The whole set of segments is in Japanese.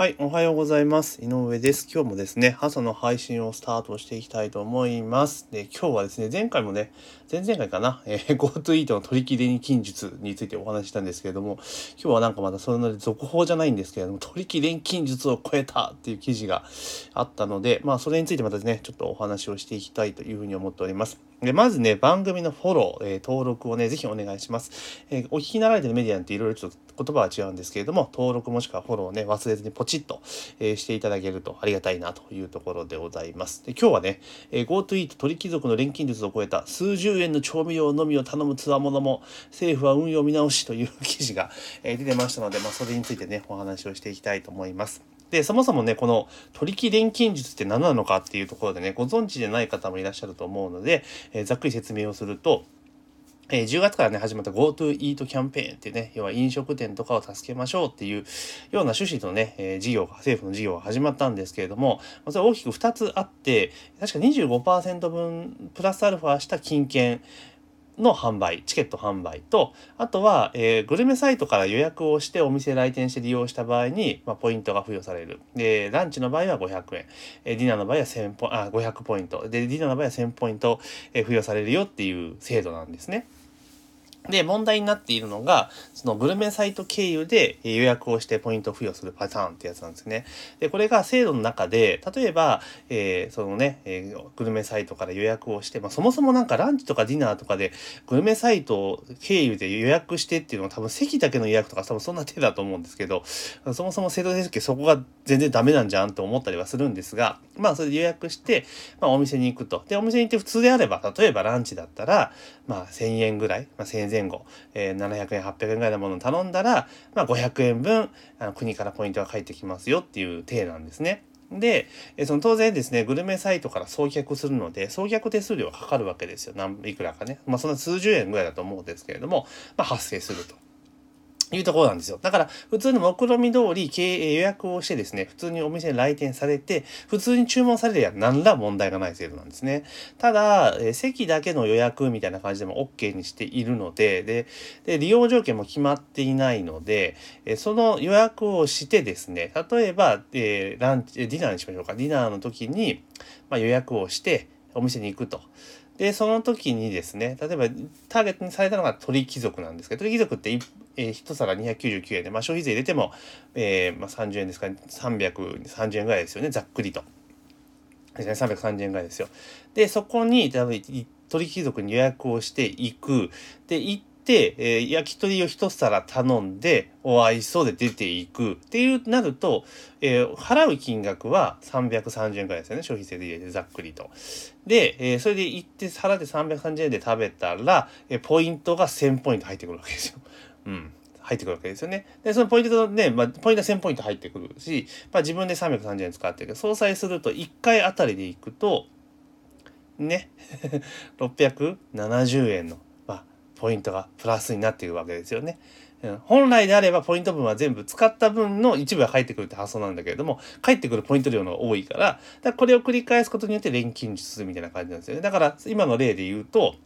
はい、おはようございます。井上です。今日もですね、朝の配信をスタートしていきたいと思います。で、今日はですね、前回もね、前々回かな、えー、GoTo イートの取り切りに近術についてお話ししたんですけれども、今日はなんかまだそれの続報じゃないんですけれども、取り切り近術を超えたっていう記事があったので、まあ、それについてまたですね、ちょっとお話をしていきたいというふうに思っております。で、まずね、番組のフォロー、えー、登録をね、ぜひお願いします。えー、お聞きになられてるメディアっていろいろちょっと言葉は違うんですけれども、登録もしくはフォローをね、忘れずにポチッと、えー、していただけるとありがたいなというところでございます。で、今日はね、えー、GoTo イート鳥貴族の錬金術を超えた数十円の調味料のみを頼むつわものも、政府は運用見直しという記事が、えー、出てましたので、まあ、それについてね、お話をしていきたいと思います。で、そもそもね、この取引錬金術って何なのかっていうところでね、ご存知でない方もいらっしゃると思うので、えー、ざっくり説明をすると、えー、10月からね、始まった GoTo Eat キャンペーンってね、要は飲食店とかを助けましょうっていうような趣旨のね、えー、事業が、政府の事業が始まったんですけれども、それ大きく2つあって、確か25%分プラスアルファした金券、の販売、チケット販売と、あとは、えー、グルメサイトから予約をしてお店来店して利用した場合に、まあ、ポイントが付与される。で、ランチの場合は500円、えー、ディナーの場合は1000ポあ500ポイント、で、ディナーの場合は1000ポイント、えー、付与されるよっていう制度なんですね。で、問題になっているのが、そのグルメサイト経由で予約をしてポイント付与するパターンってやつなんですね。で、これが制度の中で、例えば、えー、そのね、えー、グルメサイトから予約をして、まあ、そもそもなんかランチとかディナーとかで、グルメサイト経由で予約してっていうのは多分席だけの予約とか多分そんな手だと思うんですけど、そもそも制度設計そこが全然ダメなんじゃんと思ったりはするんですが、まあ、それで予約して、まあ、お店に行くと。で、お店に行って普通であれば、例えばランチだったら、まあ、1000円ぐらい、まあ、1000円前後、えー、700円800円ぐらいのものを頼んだら、まあ、500円分あの国からポイントが返ってきますよっていう体なんですね。で、その当然ですね、グルメサイトから送客するので、送客手数料がかかるわけですよ。何いくらかね。まあそんな数十円ぐらいだと思うんですけれども、まあ発生すると。いうところなんですよ。だから、普通の目論見通り経営予約をしてですね、普通にお店に来店されて、普通に注文されるや何ら問題がない制度なんですね。ただ、え席だけの予約みたいな感じでも OK にしているので、で、で利用条件も決まっていないので、えその予約をしてですね、例えば、えランチ、ディナーにしましょうか。ディナーの時に、まあ、予約をして、お店に行くと。で、その時にですね、例えばターゲットにされたのが鳥貴族なんですけど、鳥貴族ってえー、1皿299円で、まあ、消費税入れても、えーまあ、30円ですかね330円ぐらいですよねざっくりと。330円ぐらいですよ。でそこに鳥貴族に予約をしていくで行って、えー、焼き鳥を1皿頼んでお会いそうで出ていくっていうなると、えー、払う金額は330円ぐらいですよね消費税で入れてざっくりと。で、えー、それで行って払って330円で食べたら、えー、ポイントが1000ポイント入ってくるわけですよ。うん。入ってくるわけですよね。で、そのポイントね、まあ、ポイントは1000ポイント入ってくるし、まあ、自分で330円使ってるけど、総裁すると1回あたりでいくと、ね、670円の、まあ、ポイントがプラスになっているわけですよね。本来であればポイント分は全部使った分の一部が返ってくるって発想なんだけれども、返ってくるポイント量の多いから、だからこれを繰り返すことによって錬金術みたいな感じなんですよね。だから今の例で言うと、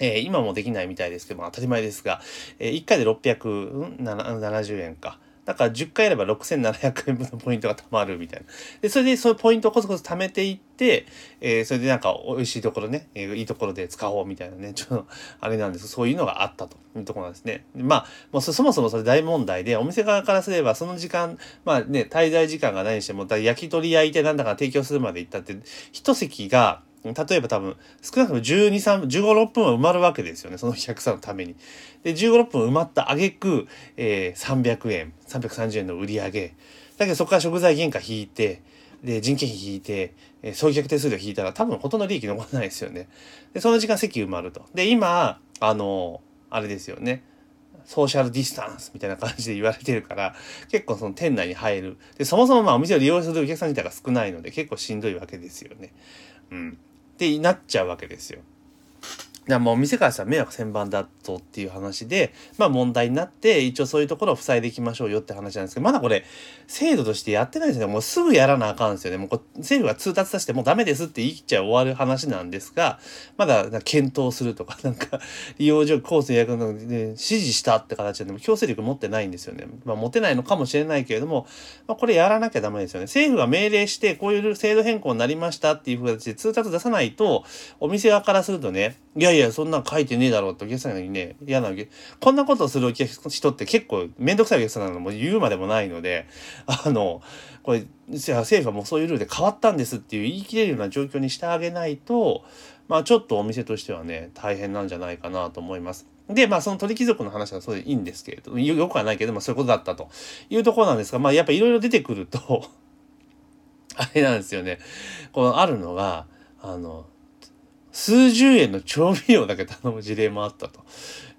えー、今もできないみたいですけども当たり前ですが、えー、1回で670円か。だから10回やれば6700円分のポイントが貯まるみたいな。で、それでそういうポイントをコツコツ貯めていって、えー、それでなんか美味しいところね、えー、いいところで使おうみたいなね、ちょっとあれなんですそういうのがあったというところなんですね。まあ、もうそもそもそれ大問題で、お店側からすればその時間、まあね、滞在時間が何にしても、だ焼き鳥焼いてなんだか提供するまで行ったって、一席が、例えば多分、少なくとも12、3、15、6分は埋まるわけですよね。そのお客さんのために。で、15、6分埋まった挙句、えー、300円、330円の売り上げ。だけどそこから食材原価引いて、で、人件費引いて、えー、送客手数料引いたら多分ほとんど利益残らないですよね。で、その時間席埋まると。で、今、あの、あれですよね。ソーシャルディスタンスみたいな感じで言われてるから、結構その店内に入る。で、そもそもまあお店を利用するお客さん自体が少ないので結構しんどいわけですよね。うん。ってなっちゃうわけですよ。やもう店からしたら迷惑千番だとっていう話で、まあ問題になって、一応そういうところを塞いでいきましょうよって話なんですけど、まだこれ、制度としてやってないですね。もうすぐやらなあかんですよね。もう政府が通達させてもうダメですって言い切っちゃ終わる話なんですが、まだ検討するとか、なんか、利用上、コース予約の、ね、指示したって形でも強制力持ってないんですよね。まあ持てないのかもしれないけれども、まあこれやらなきゃダメですよね。政府が命令して、こういう制度変更になりましたっていう形で通達出さないと、お店側からするとね、いやいや、そんなん書いてねえだろうってお客さんにね、嫌なわけ。こんなことするお客人って結構めんどくさいお客さんなのも言うまでもないので、あの、これ、政府はもうそういうルールで変わったんですっていう言い切れるような状況にしてあげないと、まあちょっとお店としてはね、大変なんじゃないかなと思います。で、まあその鳥貴族の話はそれでいいんですけれど、よくはないけど、まあそういうことだったというところなんですが、まあやっぱいろいろ出てくると あれなんですよね。このあるのが、あの、数十円の調味料だけ頼む事例もあったと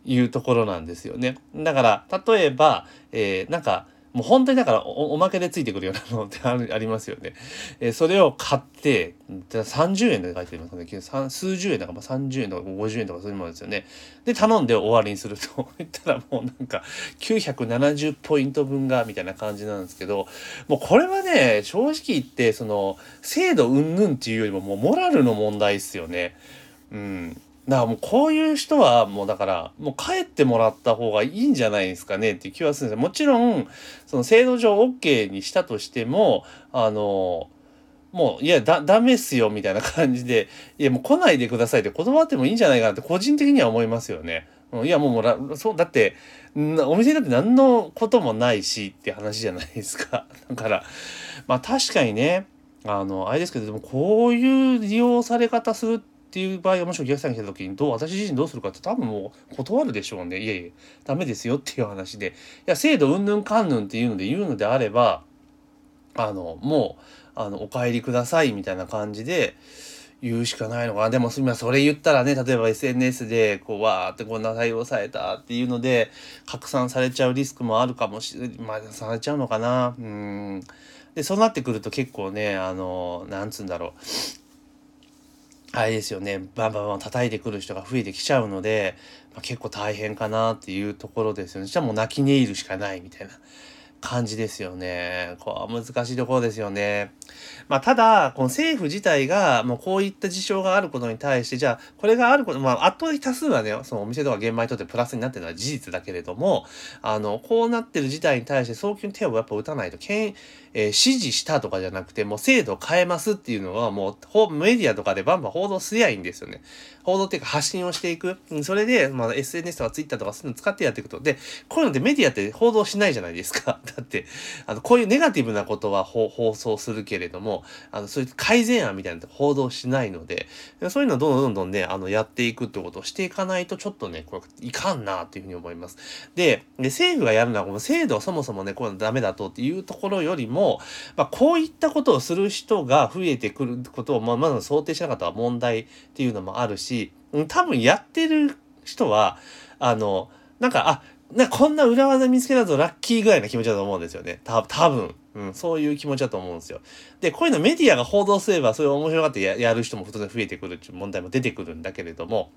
いうところなんですよね。だから、例えば、えー、なんか、もう本当にだからおまけでついてくるようなも のってありますよね。えー、それを買って、30円で書いてますね。数十円とか、まあ、30円とか50円とかそういうものですよね。で、頼んで終わりにすると 言ったらもうなんか970ポイント分がみたいな感じなんですけど、もうこれはね、正直言って、その、制度云々っていうよりももうモラルの問題ですよね。うん。だからもうこういう人はもうだからもう帰ってもらった方がいいんじゃないですかねっていう気はするんですよ。もちろんその制度上 OK にしたとしてもあのもういやだダメっすよみたいな感じでいやもう来ないでくださいって断ってもいいんじゃないかなって個人的には思いますよね。いやもうもうそうだってお店だって何のこともないしって話じゃないですか。だからまあ確かにねあのあれですけどでもこういう利用され方するってっていう場合がもしお客さんが来た時にどう私自身どうするかって多分もう断るでしょうね。いえいえダメですよっていう話で。いや制度うんぬんかんぬんっていうので言うのであればあのもうあのお帰りくださいみたいな感じで言うしかないのかな。でも今それ言ったらね例えば SNS でこうわーってこんな対応されたっていうので拡散されちゃうリスクもあるかもしれまあされちゃうのかな。うん。でそうなってくると結構ねあのなんつうんだろう。あれですよねバンバンバン叩いてくる人が増えてきちゃうので、まあ、結構大変かなっていうところですよね。じゃあもう泣き寝入るしかないみたいな感じですよね。こう難しいところですよね。まあ、ただ、この政府自体が、もうこういった事象があることに対して、じゃあ、これがあること、まあ、圧倒的多数はね、そのお店とか現場にとってプラスになってるのは事実だけれども、あの、こうなってる事態に対して早急に手をやっぱ打たないと、けん、えー、指示したとかじゃなくて、もう制度を変えますっていうのは、もう、メディアとかでバンバン報道すりゃいいんですよね。報道っていうか発信をしていく。それで、まあ、SNS とか Twitter とかそういうの使ってやっていくと。で、こういうのでメディアって報道しないじゃないですか。だって、あの、こういうネガティブなことは放送するけけれども、あの、そういう改善案みたいなの報道しないので、そういうのをどんどんどんどんね、あの、やっていくってことをしていかないと、ちょっとね、これ、いかんなっていうふうに思います。で、で政府がやるのは、この制度はそもそもね、こういうのダメだとっていうところよりも、まあ、こういったことをする人が増えてくることを、まあ、まず想定しなかったら問題っていうのもあるし、多分やってる人は、あの、なんか、あ、なこんな裏技見つけたぞラッキーぐらいな気持ちだと思うんですよね。た多分。うん、そういう気持ちだと思うんですよ。で、こういうのメディアが報道すれば、それ面白がってやる人も当然増えてくるっていう問題も出てくるんだけれども、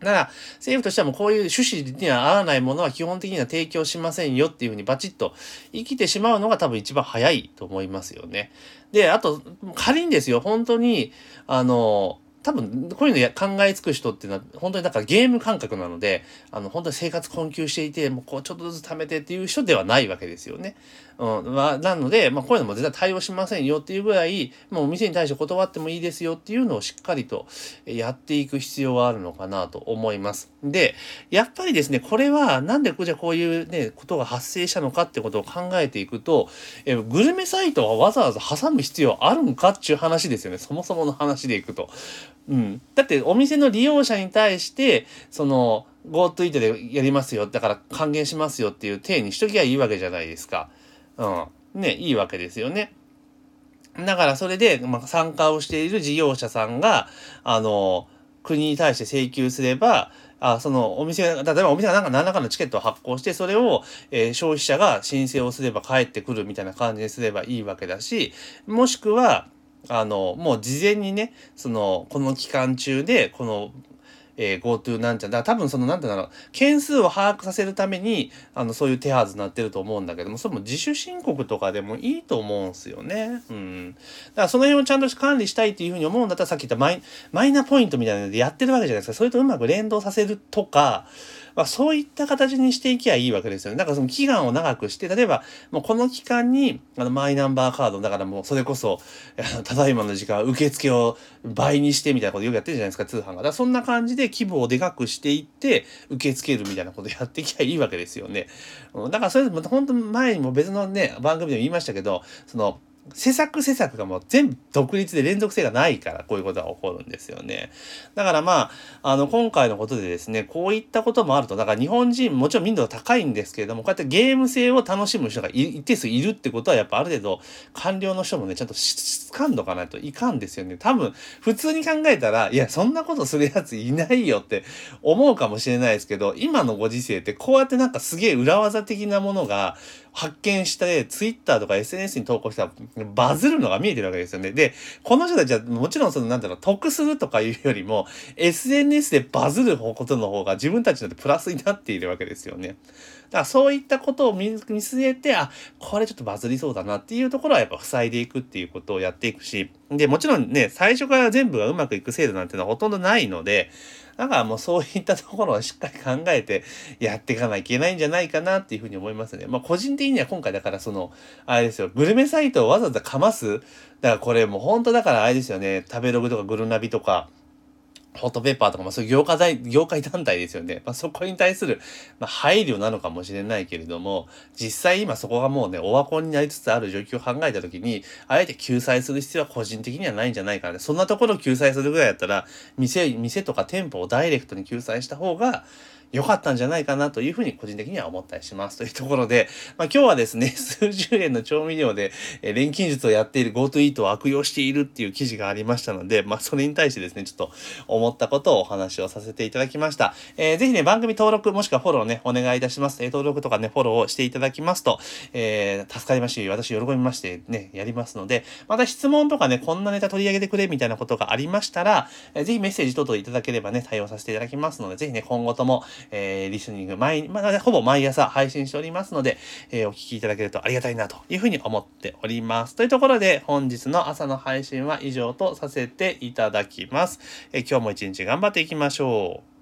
だから、政府としてはもうこういう趣旨には合わないものは基本的には提供しませんよっていうふうにバチッと生きてしまうのが多分一番早いと思いますよね。で、あと、仮にですよ、本当に、あの、多分、こういうの考えつく人っていうのは、本当にだからゲーム感覚なので、あの、本当に生活困窮していて、もうこう、ちょっとずつ貯めてっていう人ではないわけですよね。うん。ま、なので、まあ、こういうのも絶対対応しませんよっていうぐらい、もうお店に対して断ってもいいですよっていうのをしっかりとやっていく必要はあるのかなと思います。で、やっぱりですね、これは、なんでじゃあこういうね、ことが発生したのかってことを考えていくと、えグルメサイトはわざわざ挟む必要あるんかっていう話ですよね。そもそもの話でいくと。うん。だってお店の利用者に対して、その GoTo イートでやりますよ。だから還元しますよっていう体にしときゃいいわけじゃないですか。うん。ね、いいわけですよね。だからそれで、まあ、参加をしている事業者さんが、あの、国に対して請求すれば、あそのお店が、例えばお店がなんか何らかのチケットを発行して、それを、えー、消費者が申請をすれば返ってくるみたいな感じにすればいいわけだし、もしくは、あの、もう事前にね、その、この期間中で、この、えー、GoTo なんちゃ、だから多分その、なんて言うんだろう、件数を把握させるために、あの、そういう手はずになってると思うんだけども、それも自主申告とかでもいいと思うんすよね。うん。だからその辺をちゃんと管理したいっていうふうに思うんだったら、さっき言ったマイマイナポイントみたいなのでやってるわけじゃないですか。それとうまく連動させるとか、まあ、そういった形にしていきゃいいわけですよね。だからその期間を長くして、例えば、もうこの期間に、あの、マイナンバーカード、だからもうそれこそ、ただいまの時間、受付を倍にしてみたいなことよくやってるじゃないですか、通販が。だからそんな感じで規模をでかくしていって、受け付けるみたいなことやっていきゃいいわけですよね。だからそれ、本当前にも別のね、番組でも言いましたけど、その、施策施策がもう全部独立で連続性がないからこういうことが起こるんですよね。だからまあ、あの今回のことでですね、こういったこともあると、だから日本人もちろん民度が高いんですけれども、こうやってゲーム性を楽しむ人が一定数いるってことはやっぱある程度官僚の人もね、ちゃんとし掴んどかないといかんですよね。多分普通に考えたら、いや、そんなことするやついないよって思うかもしれないですけど、今のご時世ってこうやってなんかすげえ裏技的なものが発見して、ツイッターとか SNS に投稿したらバズるのが見えてるわけですよね。で、この人たちはもちろんそのなんだろう、得するとかいうよりも、SNS でバズることの方が自分たちのプラスになっているわけですよね。だからそういったことを見据えて、あ、これちょっとバズりそうだなっていうところはやっぱ塞いでいくっていうことをやっていくし、で、もちろんね、最初から全部がうまくいく制度なんてのはほとんどないので、だからもうそういったところをしっかり考えてやっていかないといけないんじゃないかなっていうふうに思いますね。まあ個人的には今回だからその、あれですよ、グルメサイトをわざわざかます。だからこれもう本当だからあれですよね、食べログとかグルナビとか、ホットペッパーとか、まあそういう業界業界団体ですよね。まあそこに対する、まあ、配慮なのかもしれないけれども、実際今そこがもうね、オワコンになりつつある状況を考えたときに、あえて救済する必要は個人的にはないんじゃないかな。そんなところを救済するぐらいだったら、店、店とか店舗をダイレクトに救済した方が、良かったんじゃないかなというふうに個人的には思ったりします。というところで、まあ、今日はですね、数十円の調味料で、え錬金術をやっている GoTo イートを悪用しているっていう記事がありましたので、まあ、それに対してですね、ちょっと思ったことをお話をさせていただきました。えー、ぜひね、番組登録もしくはフォローね、お願いいたします。え、登録とかね、フォローをしていただきますと、えー、助かりますし、私喜びましてね、やりますので、また質問とかね、こんなネタ取り上げてくれみたいなことがありましたら、えー、ぜひメッセージ等々いただければね、対応させていただきますので、ぜひね、今後とも、えー、リスニング毎、まあ、ほぼ毎朝配信しておりますので、えー、お聴きいただけるとありがたいなというふうに思っております。というところで、本日の朝の配信は以上とさせていただきます。えー、今日も一日頑張っていきましょう。